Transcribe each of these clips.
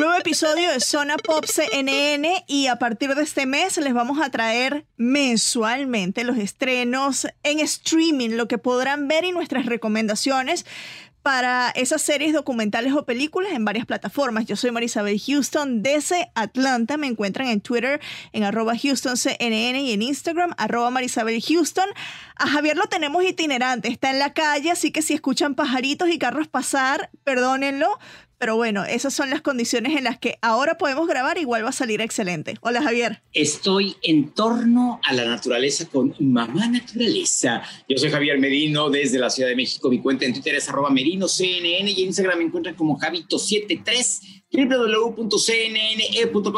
Nuevo episodio de Zona Pop CNN y a partir de este mes les vamos a traer mensualmente los estrenos en streaming, lo que podrán ver y nuestras recomendaciones para esas series documentales o películas en varias plataformas. Yo soy Marisabel Houston desde Atlanta. Me encuentran en Twitter en arroba HoustonCNN y en Instagram arroba Marisabel Houston. A Javier lo tenemos itinerante, está en la calle, así que si escuchan pajaritos y carros pasar, perdónenlo, pero bueno, esas son las condiciones en las que ahora podemos grabar, igual va a salir excelente. Hola Javier. Estoy en torno a la naturaleza con Mamá Naturaleza. Yo soy Javier Medino desde la Ciudad de México. Mi cuenta en Twitter es arroba merinoCNN y en Instagram me encuentran como Javito73 www.cnne.com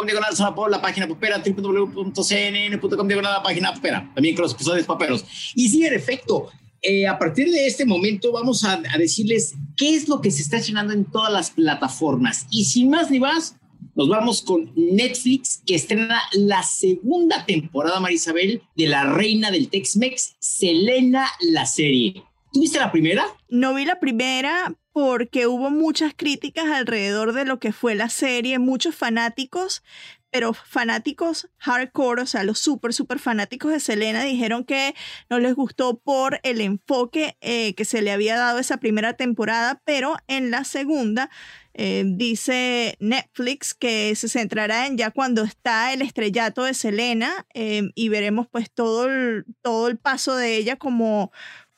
diagonal la página popera, www.cnn.com diagonal la página popera, también con los episodios paperos. Y sí, en efecto, eh, a partir de este momento vamos a, decirles qué es lo que se está estrenando en todas las plataformas. Y sin más ni más, nos vamos con Netflix, que estrena la segunda temporada, Marisabel, de la reina del Tex-Mex, Selena, la serie. ¿Tuviste la primera? No vi la primera porque hubo muchas críticas alrededor de lo que fue la serie, muchos fanáticos pero fanáticos hardcore, o sea, los súper, súper fanáticos de Selena dijeron que no les gustó por el enfoque eh, que se le había dado esa primera temporada, pero en la segunda eh, dice Netflix que se centrará en ya cuando está el estrellato de Selena eh, y veremos pues todo todo el paso de ella como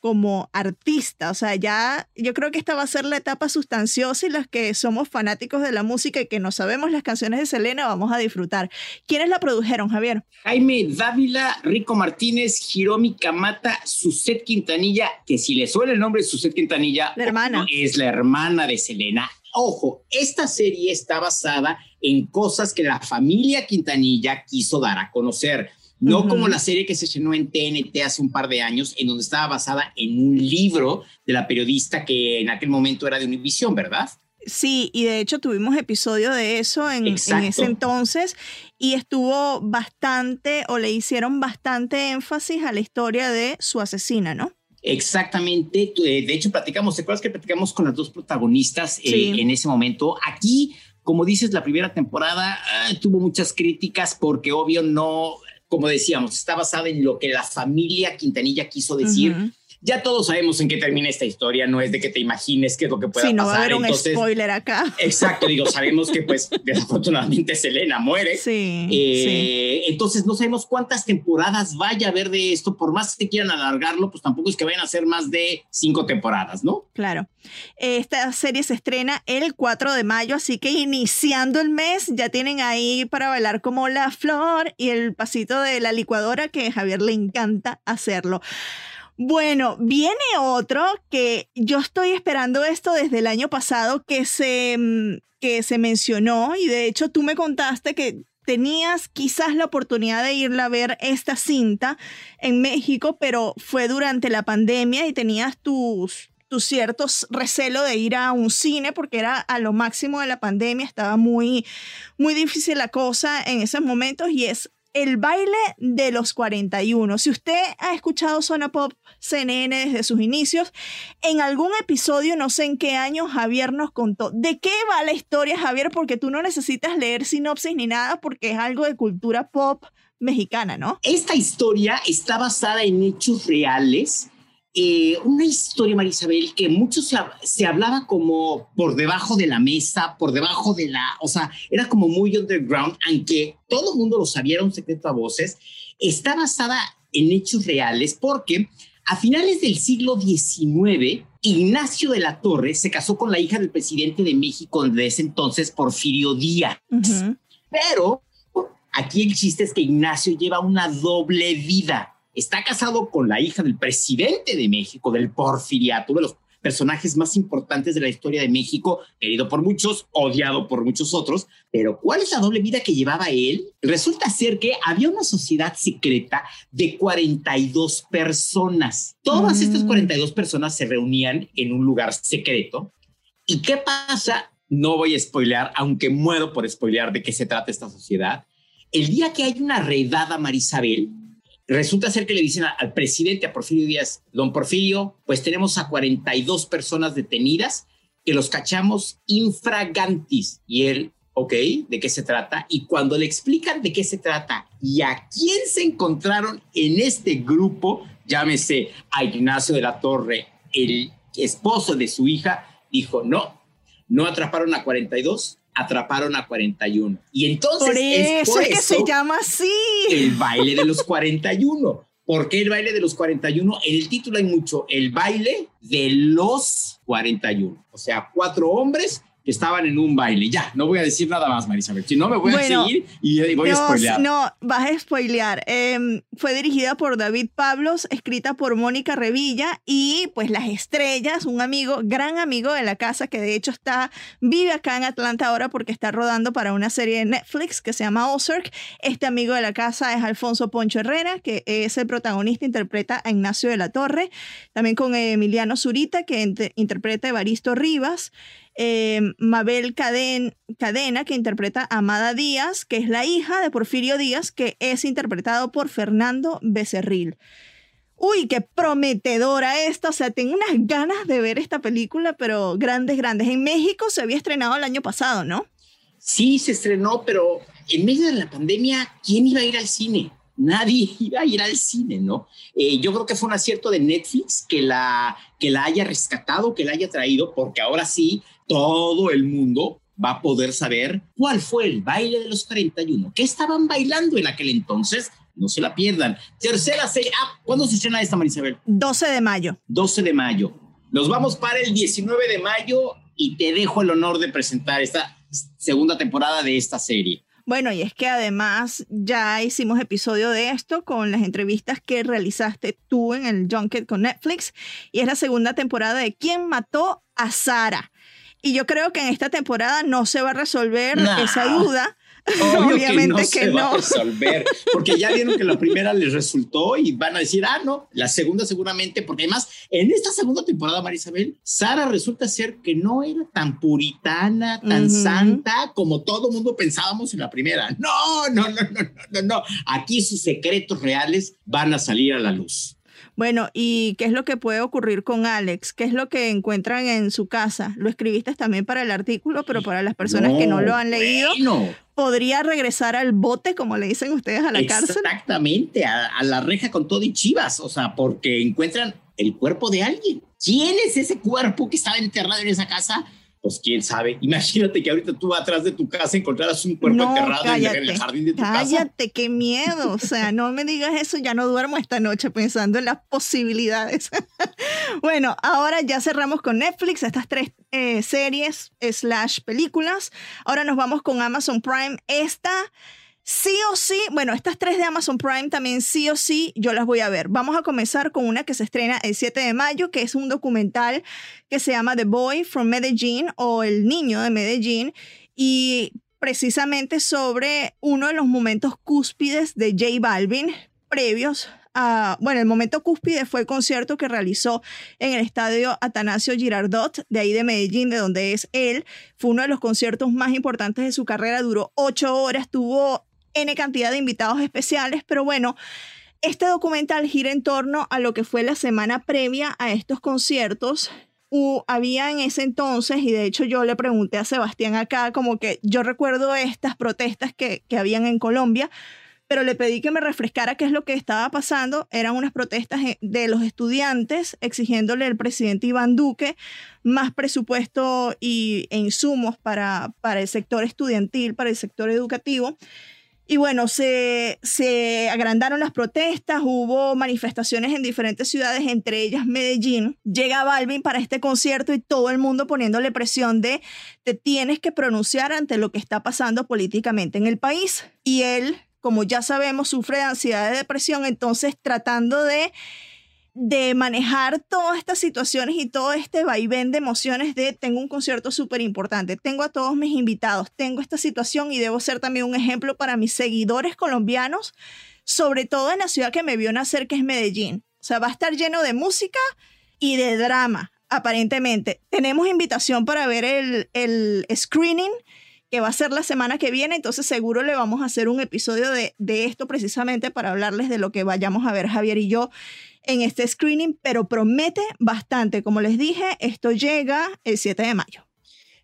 como artista. O sea, ya yo creo que esta va a ser la etapa sustanciosa y las que somos fanáticos de la música y que no sabemos las canciones de Selena vamos a disfrutar. ¿Quiénes la produjeron, Javier? Jaime Dávila, Rico Martínez, Hiromi Kamata, Suset Quintanilla, que si le suena el nombre de Suset Quintanilla, la hermana. es la hermana de Selena. Ojo, esta serie está basada en cosas que la familia Quintanilla quiso dar a conocer no como la serie que se estrenó en TNT hace un par de años, en donde estaba basada en un libro de la periodista que en aquel momento era de Univision, ¿verdad? Sí, y de hecho tuvimos episodio de eso en, ese entonces y estuvo bastante o le hicieron bastante énfasis a la historia de su asesina, ¿no? Exactamente, eh, de hecho platicamos, ¿te acuerdas que platicamos con las dos protagonistas eh, en ese momento? Aquí, como dices, la primera temporada ah, tuvo muchas críticas porque obvio no como decíamos, está basada en lo que la familia Quintanilla quiso decir ya todos sabemos en qué termina esta historia, no es de que te imagines qué es lo que pueda sí, no pasar. Va a haber un spoiler acá. Exacto, digo, sabemos que pues desafortunadamente Selena muere. Sí, eh, Entonces no sabemos cuántas temporadas vaya a haber de esto, por más que quieran alargarlo, pues tampoco es que vayan a ser más de cinco temporadas, ¿no? Claro. Esta serie se estrena el 4 de mayo, así que iniciando el mes ya tienen ahí para bailar como la flor y el pasito de la licuadora que a Javier le encanta hacerlo. Bueno, viene otro que yo estoy esperando esto desde el año pasado que se, mm, que se mencionó y de hecho tú me contaste que tenías quizás la oportunidad de irla a ver esta cinta en México, pero fue durante la pandemia y tenías tus tu cierto recelo de ir a un cine porque era a lo máximo de la pandemia, estaba muy, muy difícil la cosa en esos momentos y es el baile de los 41. Si usted ha escuchado Zona Pop CNN desde sus inicios, en algún episodio, no sé en qué año, Javier nos contó de qué va la historia, Javier, porque tú no necesitas leer sinopsis ni nada porque es algo de cultura pop mexicana, ¿no? Esta historia está basada en hechos reales. Eh, una historia, Marisabel, que muchos se, se, hablaba como por debajo de la mesa, por debajo de la, o sea, era como muy underground, aunque todo el mundo lo sabía, era un secreto a voces. Está basada en hechos reales porque a finales del siglo XIX, Ignacio de la Torre se casó con la hija del presidente de México de ese entonces, Porfirio Díaz. Uh -huh. Pero Aquí el chiste es que Ignacio lleva una doble vida. Está casado con la hija del presidente de México, del porfiriato, de los personajes más importantes de la historia de México, querido por muchos, odiado por muchos otros. Pero ¿cuál es la doble vida que llevaba él? Resulta ser que había una sociedad secreta de 42 personas. Todas mm. estas 42 personas se reunían en un lugar secreto. ¿Y qué pasa? No voy a spoilear, aunque muero por spoilear de qué se trata esta sociedad el día que hay una redada, Marisabel, resulta ser que le dicen al presidente, a Porfirio Díaz, don Porfirio, pues tenemos a 42 personas detenidas que los cachamos infragantis. Y él, ok, ¿de qué se trata? Y cuando le explican de qué se trata y a quién se encontraron en este grupo, llámese a Ignacio de la Torre, el esposo de su hija, dijo, no, no atraparon a 42, atraparon a 41. Y entonces por eso es, que se llama así. El baile de los 41. ¿Por qué el baile de los 41? En el título hay mucho, el baile de los 41. O sea, cuatro hombres que estaban en un baile. Ya, no voy a decir nada más, Marisabel. Si no, me voy bueno, a seguir y voy no, a spoilear. No, vas a spoilear. Eh, fue dirigida por David Pablos, escrita por Mónica Revilla y pues las estrellas, un amigo, gran amigo de la casa que de hecho está, vive acá en Atlanta ahora porque está rodando para una serie de Netflix que se llama Ozark. Este amigo de la casa es Alfonso Poncho Herrera, que es el protagonista, interpreta a Ignacio de la Torre, también con Emiliano Zurita, que interpreta a Evaristo Rivas eh, Mabel Caden, Cadena, que interpreta a Amada Díaz, que es la hija de Porfirio Díaz, que es interpretado por Fernando Becerril. Uy, qué prometedora esta. O sea, tengo unas ganas de ver esta película, pero grandes, grandes. En México se había estrenado el año pasado, ¿no? Sí, se estrenó, pero en medio de la pandemia, ¿quién iba a ir al cine? nadie iba a ir al cine, ¿no? Eh, yo creo que fue un acierto de Netflix que la, que la haya rescatado, que la haya traído, porque ahora sí todo el mundo va a poder saber cuál fue el baile de los 41, qué estaban bailando en aquel entonces. No se la pierdan. Tercera serie. Ah, ¿cuándo se estrena esta, Marisabel? 12 de mayo. 12 de mayo. Nos vamos para el 19 de mayo y te dejo el honor de presentar esta segunda temporada de esta serie. Bueno, y es que además ya hicimos episodio de esto con las entrevistas que realizaste tú en el Junket con Netflix y es la segunda temporada de ¿Quién mató a Sara? Y yo creo que en esta temporada no se va a resolver nah. esa duda. Obvio Obviamente que no que se va no. a resolver, porque ya vieron que la primera les resultó y van a decir, ah, no, la segunda seguramente, porque además en esta segunda temporada, Marisabel, Sara resulta ser que no era tan puritana, tan Ujú. santa como todo mundo pensábamos en la primera. No, no, no, no, no, no. Aquí sus secretos reales van a salir a la luz. Bueno, ¿y qué es lo que puede ocurrir con Alex? ¿Qué es lo que encuentran en su casa? Lo escribiste también para el artículo, pero para las personas que no lo han leído, Bueno, podría regresar al bote, como le dicen ustedes, a la cárcel. Exactamente, a, a la reja con todo y chivas, o sea, porque encuentran el cuerpo de alguien. ¿Quién es ese cuerpo que estaba enterrado en esa casa? Pues quién sabe. Imagínate que ahorita tú atrás de tu casa encontraras un cuerpo No, enterrado en- en cállate, el jardín de tu casa. cállate, qué miedo. O sea, no me digas eso, ya no duermo esta noche pensando en las posibilidades. bueno, ahora ya cerramos con Netflix, estas tres eh, series slash películas. Ahora nos vamos con Amazon Prime. Esta sí o sí, bueno, estas tres de Amazon Prime también sí o sí yo las voy a ver. Vamos a comenzar con una que se estrena el 7 de mayo, que es un documental que se llama The Boy from Medellín o El Niño de Medellín y precisamente sobre uno de los momentos cúspides de J Balvin previos a, bueno, el momento cúspide fue el concierto que realizó en el estadio Atanasio Girardot, de ahí de Medellín, de donde es él. Fue uno de los conciertos más importantes de su carrera, duró ocho horas, tuvo N cantidad de invitados especiales, pero bueno, este documental gira en torno a lo que fue la semana previa a estos conciertos. había en ese entonces, y de hecho yo le pregunté a Sebastián acá, como que yo recuerdo estas protestas que, que habían en Colombia, pero le pedí que me refrescara qué es lo que estaba pasando. Eran unas protestas de los estudiantes exigiéndole al presidente Iván Duque más presupuesto y, e insumos para, para el sector estudiantil, para el sector educativo. Y bueno, se, se agrandaron las protestas, hubo manifestaciones en diferentes ciudades, entre ellas Medellín. Llega Balvin para este concierto y todo el mundo poniéndole presión de te tienes que pronunciar ante lo que está pasando políticamente en el país. Y él como ya sabemos, sufre de ansiedad y depresión, entonces tratando de, de manejar todas estas situaciones y todo este vaivén de emociones de tengo un concierto súper importante, tengo a todos mis invitados, tengo esta situación y debo ser también un ejemplo para mis seguidores colombianos, sobre todo en la ciudad que me vio nacer, que es Medellín. O sea, va a estar lleno de música y de drama, aparentemente. Tenemos invitación para ver el, el screening que va a ser la semana que viene, entonces seguro le vamos a hacer un episodio de, de esto precisamente para hablarles de lo que vayamos a ver Javier y yo en este screening, pero promete bastante. Como les dije, esto llega el 7 de mayo.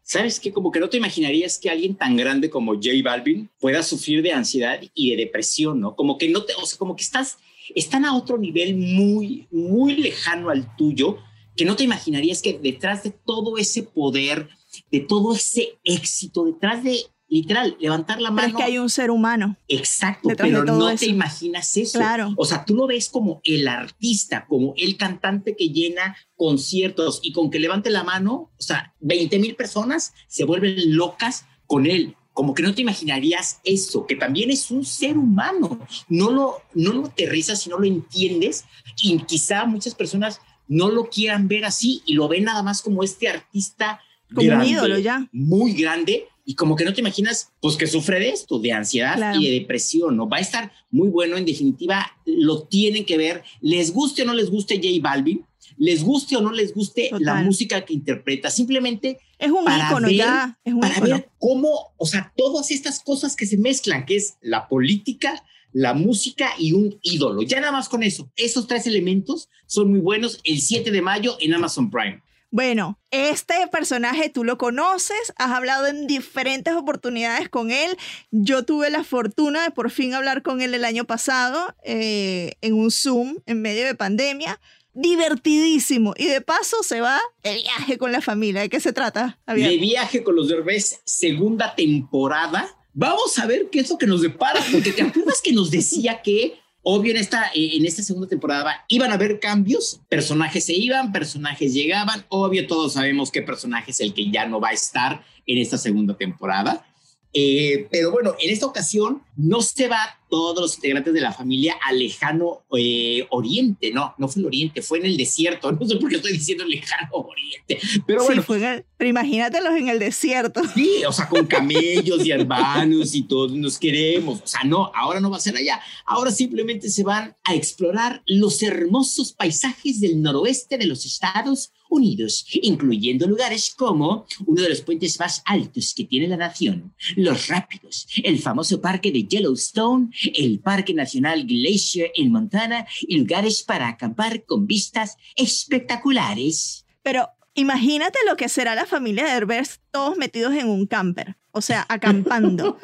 ¿Sabes qué? Como que no te imaginarías que alguien tan grande como J Balvin pueda sufrir de ansiedad y de depresión, ¿no? Como que no te, o sea, como que estás, están a otro nivel muy, muy lejano al tuyo, que no te imaginarías que detrás de todo ese poder, de todo ese éxito, detrás de literal, levantar la mano. Pero es que hay un ser humano. Exacto, pero no te imaginas eso. Claro. O sea, tú lo ves como el artista, como el cantante que llena conciertos y con que levante la mano, o sea, 20 mil personas se vuelven locas con él. Como que no te imaginarías eso, que también es un ser humano. No lo, no lo aterrizas y no lo entiendes. Y quizá muchas personas no lo quieran ver así y lo ven nada más como este artista como un ídolo ya. Muy grande y como que no te imaginas, pues que sufre de esto, de ansiedad y de depresión, ¿no? Va a estar muy bueno, en definitiva, lo tienen que ver, les guste o no les guste J Balvin, les guste o no les guste la música que interpreta, simplemente es un ícono ya, es un para ver cómo, o sea, todas estas cosas que se mezclan, que es la política, la música y un ídolo. Ya nada más con eso, esos tres elementos son muy buenos el 7 de mayo en Amazon Prime. Bueno, este personaje tú lo conoces, has hablado en diferentes oportunidades con él. Yo tuve la fortuna de por fin hablar con él el año pasado eh, en un Zoom en medio de pandemia. Divertidísimo. Y de paso se va de viaje con la familia. ¿De qué se trata? De viaje con los Derbez, segunda temporada. Vamos a ver qué es lo que nos depara, porque te acuerdas que nos decía que Obvio, en esta, eh, en esta segunda temporada iban a haber cambios, personajes se iban, personajes llegaban, obvio todos sabemos qué personaje es el que ya no va a estar en esta segunda temporada. Eh, pero bueno, en esta ocasión no se va todos los integrantes de la familia al lejano eh, oriente, no, no fue el oriente, fue en el desierto, no sé por qué estoy diciendo lejano oriente, pero bueno. fue pero imagínatelos en el desierto. Sí, o sea, con camellos y hermanos y todos nos queremos, o sea, no, ahora no va a ser allá, ahora simplemente se van a explorar los hermosos paisajes del noroeste de los Estados Unidos, incluyendo lugares como uno de los puentes más altos que tiene la nación, Los Rápidos, el famoso parque de Yellowstone, el Parque Nacional Glacier en Montana y lugares para acampar con vistas espectaculares. Pero imagínate lo que será la familia de Herbert todos metidos en un camper, o sea, acampando.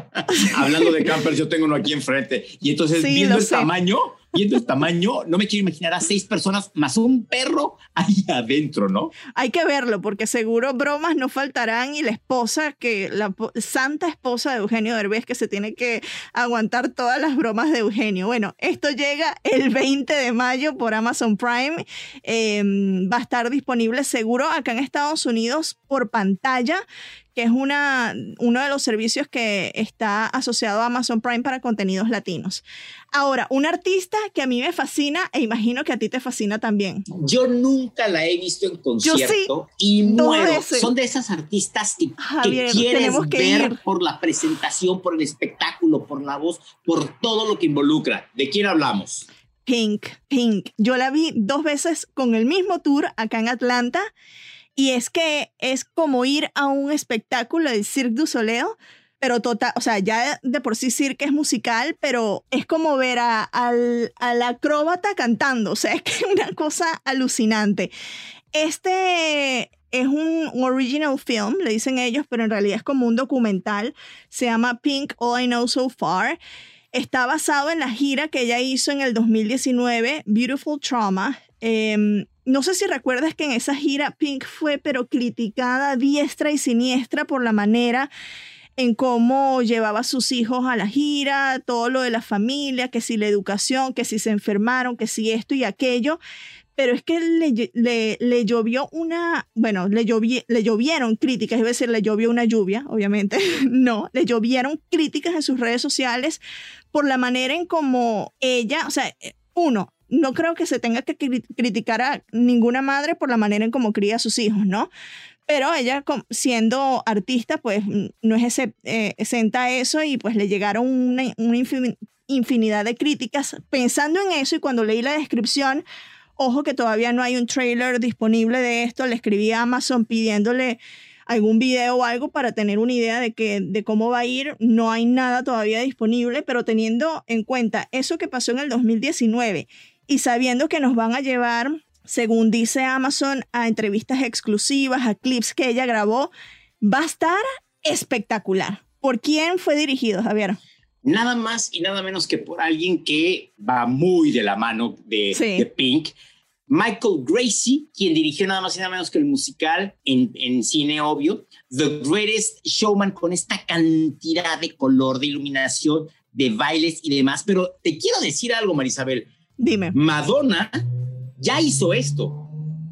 Hablando de campers, yo tengo uno aquí enfrente y entonces viendo el tamaño viendo el tamaño, no me quiero imaginar a seis personas más un perro ahí adentro, ¿no? Hay que verlo, porque seguro bromas no faltarán y la esposa, que la santa esposa de Eugenio Derbez, que se tiene que aguantar todas las bromas de Eugenio. Bueno, esto llega el 20 de mayo por Amazon Prime. Em, va a estar disponible seguro acá en Estados Unidos por pantalla que es una, uno de los servicios que está asociado a Amazon Prime para contenidos latinos. Ahora, un artista que a mí me fascina e imagino que a ti te fascina también. Yo nunca la he visto en concierto y muero. Son de esas artistas que, quieres ver por la presentación, por el espectáculo, por la voz, por todo lo que involucra. ¿De quién hablamos? Pink, Pink. Yo la vi dos veces con el mismo tour acá en Atlanta. Y es que es como ir a un espectáculo del Cirque du Soleil, pero total, o sea, ya de por sí Cirque es musical, pero es como ver a, al, al acróbata cantando, o sea, es que una cosa alucinante. Este es un original film, le dicen ellos, pero en realidad es como un documental. Se llama Pink All I Know So Far. Está basado en la gira que ella hizo en el 2019, Beautiful Trauma. Em, no sé si recuerdas que en esa gira Pink fue pero criticada diestra y siniestra por la manera en cómo llevaba a sus hijos a la gira, todo lo de la familia, que si la educación, que si se enfermaron, que si esto y aquello. Pero es que le, le, llovió una, bueno, le, le llovieron críticas, es decir, le llovió una lluvia, obviamente, no, le llovieron críticas en sus redes sociales por la manera en cómo ella, o sea, eh, uno, no creo que se tenga que criticar a ninguna madre por la manera en cómo cría a sus hijos, ¿no? Pero ella, siendo artista, pues no es eh, exenta a eso y pues le llegaron una, una infinidad de críticas pensando en eso y cuando leí la descripción, Ojo que todavía no hay un trailer disponible de esto. Le escribí a Amazon pidiéndole algún video o algo para tener una idea de, que, de cómo va a ir. No hay nada todavía disponible, pero teniendo en cuenta eso que pasó en el 2019 y sabiendo que nos van a llevar, según dice Amazon, a entrevistas exclusivas, a clips que ella grabó, va a estar espectacular. ¿Por quién fue dirigido, Javier? nada más y nada menos que por alguien que va muy de la mano de, Pink. Michael Gracie, quien dirigió nada más y nada menos que el musical en, en, cine, obvio, The Greatest Showman, con esta cantidad de color, de iluminación, de bailes y demás. Pero te quiero decir algo, Marisabel. Dime. Madonna ya hizo esto.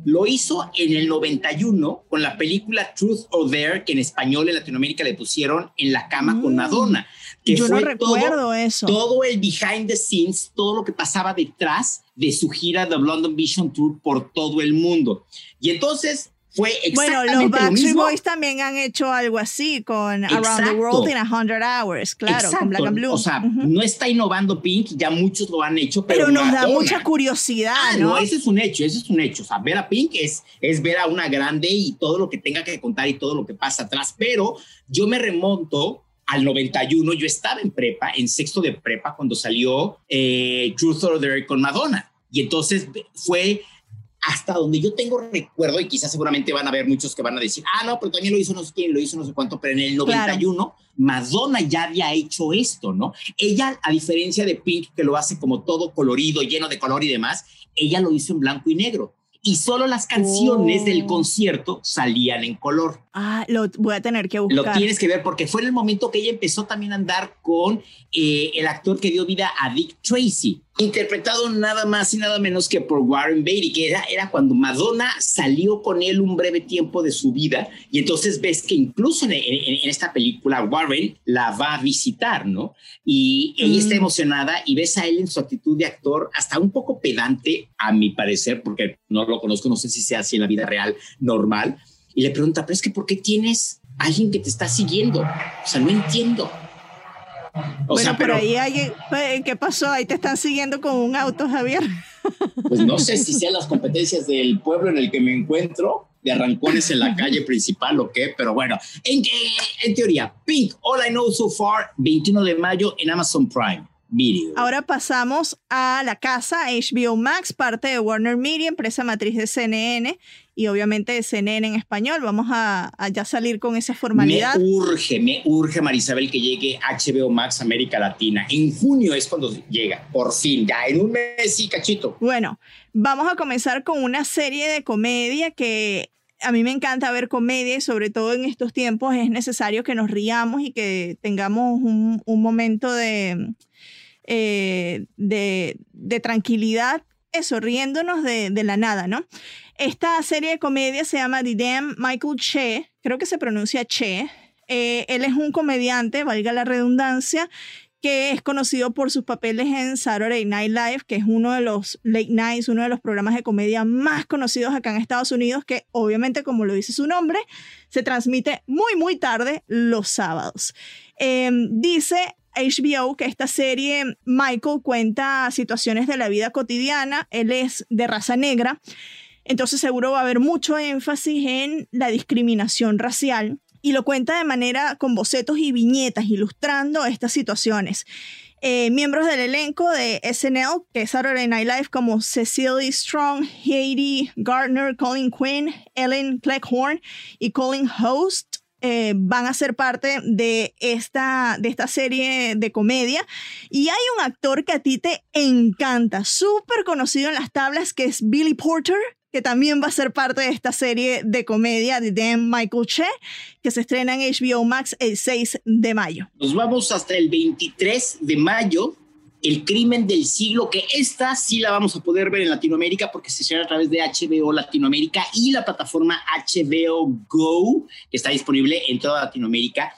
Lo hizo en el 91 con la película Truth or Dare, que en español en Latinoamérica le pusieron En la cama con mm. Madonna. Que Yo no recuerdo eso. Todo el behind the scenes, todo lo que pasaba detrás de su gira The London Vision Tour por todo el mundo. Y entonces fue exactamente Bueno, los Backstreet Boys también han hecho algo así con Around the World in 100 Hours, claro, con Black and Blue. O sea, no está innovando Pink, ya muchos lo han hecho, pero, pero nos da mucha curiosidad, ah, ¿no? ese es un hecho, ese es un hecho. O sea, ver a Pink es, es ver a una grande y todo lo que tenga que contar y todo lo que pasa atrás. Pero yo me remonto al 91, yo estaba en prepa, en sexto de prepa, cuando salió eh, Truth or Dare con Madonna. Y entonces fue hasta donde yo tengo recuerdo, y quizás seguramente van a haber muchos que van a decir, ah, no, pero también lo hizo no sé quién, lo hizo no sé cuánto, pero en el 91 Madonna ya había hecho esto, ¿no? Ella, a diferencia de Pink, que lo hace como todo colorido, lleno de color y demás, ella lo hizo en blanco y negro y solo las canciones del oh. concierto salían en color. Ah, lo voy a tener que buscar. Lo tienes que ver porque fue en el momento que ella empezó también a andar con eh, el actor que dio vida a Dick Tracy, interpretado nada más y nada menos que por Warren Beatty, que era, era cuando Madonna salió con él un breve tiempo de su vida y entonces ves que incluso en, esta película Warren la va a visitar, ¿no? Y ella está mm. emocionada y ves a él en su actitud de actor hasta un poco pedante, a mi parecer, porque no lo conozco, no sé si sea así en la vida real normal, y le pregunta, pero es que ¿por qué tienes alguien que te está siguiendo? O sea, no entiendo. O bueno, sea, pero ahí hay, ¿qué pasó? Ahí te están siguiendo con un auto, Javier. Pues no sé si sean las competencias del pueblo en el que me encuentro, de arrancones en la calle principal o qué, pero bueno, en, en teoría, Pink, All I Know So Far, 21 de mayo en Amazon Prime. Ahora pasamos a la casa HBO Max, parte de Warner Media, empresa matriz de CNN y obviamente de CNN en español. Vamos a, ya salir con esa formalidad. Me urge, me urge, Marisabel, que llegue HBO Max América Latina. En junio es cuando llega, por fin, ya en un mes y cachito. Bueno, vamos a comenzar con una serie de comedia que a mí me encanta ver comedia y sobre todo en estos tiempos es necesario que nos riamos y que tengamos un, un momento de eh, de, tranquilidad, eso, riéndonos de, la nada, ¿no? Esta serie de comedia se llama The Damn Michael Che, creo que se pronuncia Che. Eh, él es un comediante, valga la redundancia, que es conocido por sus papeles en Saturday Night Live, que es uno de los late nights, uno de los programas de comedia más conocidos acá en Estados Unidos, que obviamente, como lo dice su nombre, se transmite muy, muy tarde los sábados. Em, dice HBO que esta serie Michael cuenta situaciones de la vida cotidiana, él es de raza negra, entonces seguro va a haber mucho énfasis en la discriminación racial y lo cuenta de manera con bocetos y viñetas ilustrando estas situaciones. Eh, miembros del elenco de SNL, que es Saturday Night Live, como Cecily Strong, Haiti Gardner, Colin Quinn, Ellen Cleckhorn y Colin Host, eh, van a ser parte de esta, de esta serie de comedia. Y hay un actor que a ti te encanta, súper conocido en las tablas, que es Billy Porter, que también va a ser parte de esta serie de comedia de Dan Michael Che, que se estrena en HBO Max el 6 de mayo. Nos vamos hasta el 23 de mayo. El crimen del siglo, que esta sí la vamos a poder ver en Latinoamérica porque se estrena a través de HBO Latinoamérica y la plataforma HBO Go, que está disponible en toda Latinoamérica.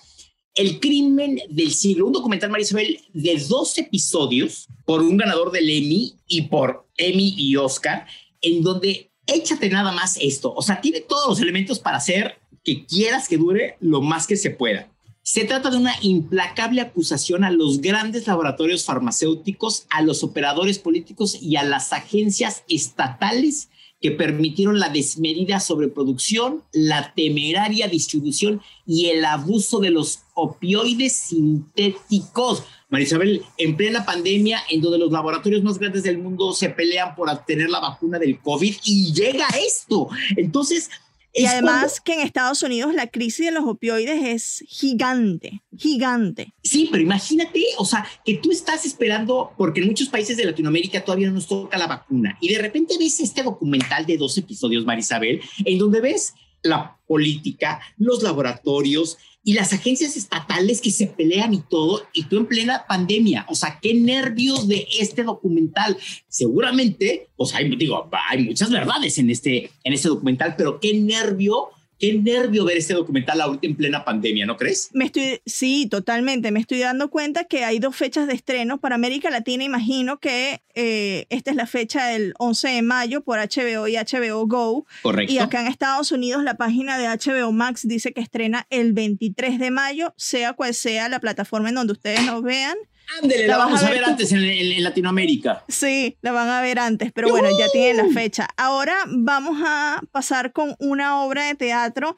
El crimen del siglo, un documental, Marisabel, de dos episodios por un ganador del Emmy y por Emmy y Oscar, en donde échate nada más esto. O sea, tiene todos los elementos para hacer que quieras que dure lo más que se pueda. Se trata de una implacable acusación a los grandes laboratorios farmacéuticos, a los operadores políticos y a las agencias estatales que permitieron la desmedida sobreproducción, la temeraria distribución y el abuso de los opioides sintéticos. Marisabel, en plena pandemia, en donde los laboratorios más grandes del mundo se pelean por obtener la vacuna del COVID y llega esto. Entonces, y además que en Estados Unidos la crisis de los opioides es gigante, gigante. Sí, pero imagínate, o sea, que tú estás esperando, porque en muchos países de Latinoamérica todavía no nos toca la vacuna, y de repente ves este documental de dos episodios, Marisabel, en donde ves la política, los laboratorios, y las agencias estatales que se pelean y todo, y tú en plena pandemia. O sea, qué nervios de este documental. Seguramente, pues hay, digo, hay muchas verdades en este, en este documental, pero qué nervio qué nervio ver este documental ahorita en plena pandemia, ¿no crees? Me estoy, sí, totalmente. Me estoy dando cuenta que hay dos fechas de estreno para América Latina. Imagino que eh, esta es la fecha del 11 de mayo por HBO y HBO Go. Correcto. Y acá en Estados Unidos la página de HBO Max dice que estrena el 23 de mayo, sea cual sea la plataforma en donde ustedes nos vean. Ándele, la, vamos a ver, antes en, Latinoamérica. Sí, la van a ver antes, pero bueno, ya tienen la fecha. Ahora vamos a pasar con una obra de teatro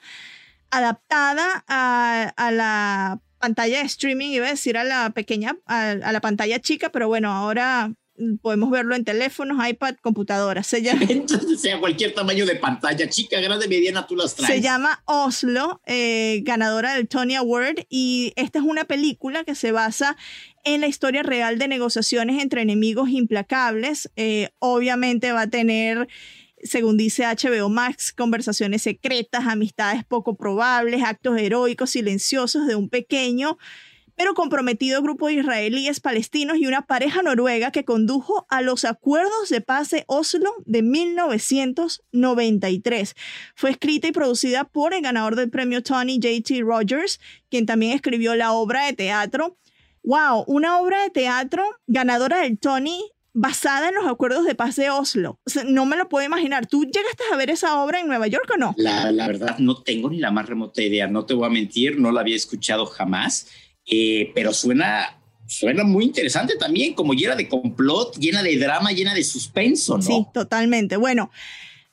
adaptada a, la pantalla de streaming, iba a decir a la pequeña, a, la pantalla chica, pero bueno, ahora podemos verlo en teléfonos, iPad, computadoras. Se llama, Entonces, sea cualquier tamaño de pantalla, chica, grande, mediana, tú las traes. Se llama Oslo, eh, ganadora del Tony Award, y esta es una película que se basa en la historia real de negociaciones entre enemigos implacables. Eh, obviamente va a tener, según dice HBO Max, conversaciones secretas, amistades poco probables, actos heroicos, silenciosos de un pequeño pero comprometido grupo de israelíes palestinos y una pareja noruega que condujo a los acuerdos de paz de Oslo de 1993. Fue escrita y producida por el ganador del premio Tony J.T. Rogers, quien también escribió la obra de teatro wow, una obra de teatro ganadora del Tony basada en los acuerdos de paz de Oslo. no me lo puedo imaginar. ¿Tú llegaste a ver esa obra en Nueva York o no? La, verdad, no tengo ni la más remota idea. No te voy a mentir, no la había escuchado jamás, eh, pero suena, suena muy interesante también, como llena de complot, llena de drama, llena de suspenso, ¿no? Sí, totalmente. Bueno,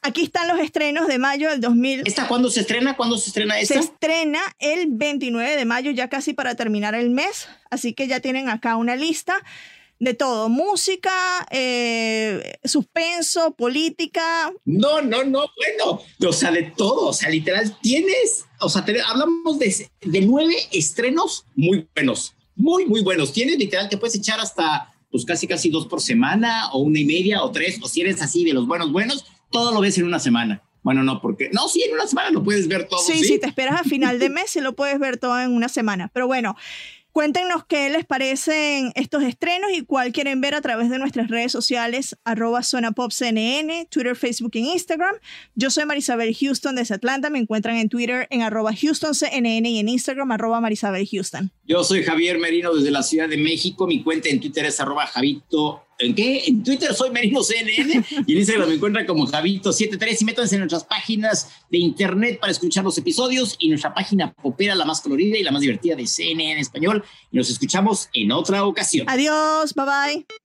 Aquí están los estrenos de mayo del 2000. ¿Esta cuándo se estrena? ¿Cuándo se estrena esta? Se estrena el 29 de mayo, ya casi para terminar el mes. Así que ya tienen acá una lista de todo, música, eh, suspenso, política. No, no, no, bueno, o sea, de todo, o sea, literal, tienes, o sea, hablamos de, de nueve estrenos muy buenos, muy, muy buenos. Tienes literal, te puedes echar hasta, pues casi, casi dos por semana, o una y media, o tres, o si eres así de los buenos, buenos, todo lo ves en una semana. Bueno, no, porque no, sí, en una semana lo puedes ver todo. Sí, si te esperas a final de mes, se lo puedes ver todo en una semana. Pero bueno, Cuéntenos qué les parecen estos estrenos y cuál quieren ver a través de nuestras redes sociales, arroba CNN, Twitter, Facebook e Instagram. Yo soy Marisabel Houston desde Atlanta. Me encuentran en Twitter en arroba CNN y en Instagram arroba Marisabel Houston. Yo soy Javier Merino desde la Ciudad de México. Mi cuenta en Twitter es arroba Javito ¿En qué? En Twitter soy Merino CNN y en Instagram me encuentran como Javito73 y métanse en nuestras páginas de internet para escuchar los episodios y nuestra página popera, la más colorida y la más divertida de CNN español. Y nos escuchamos en otra ocasión. Adiós, bye bye.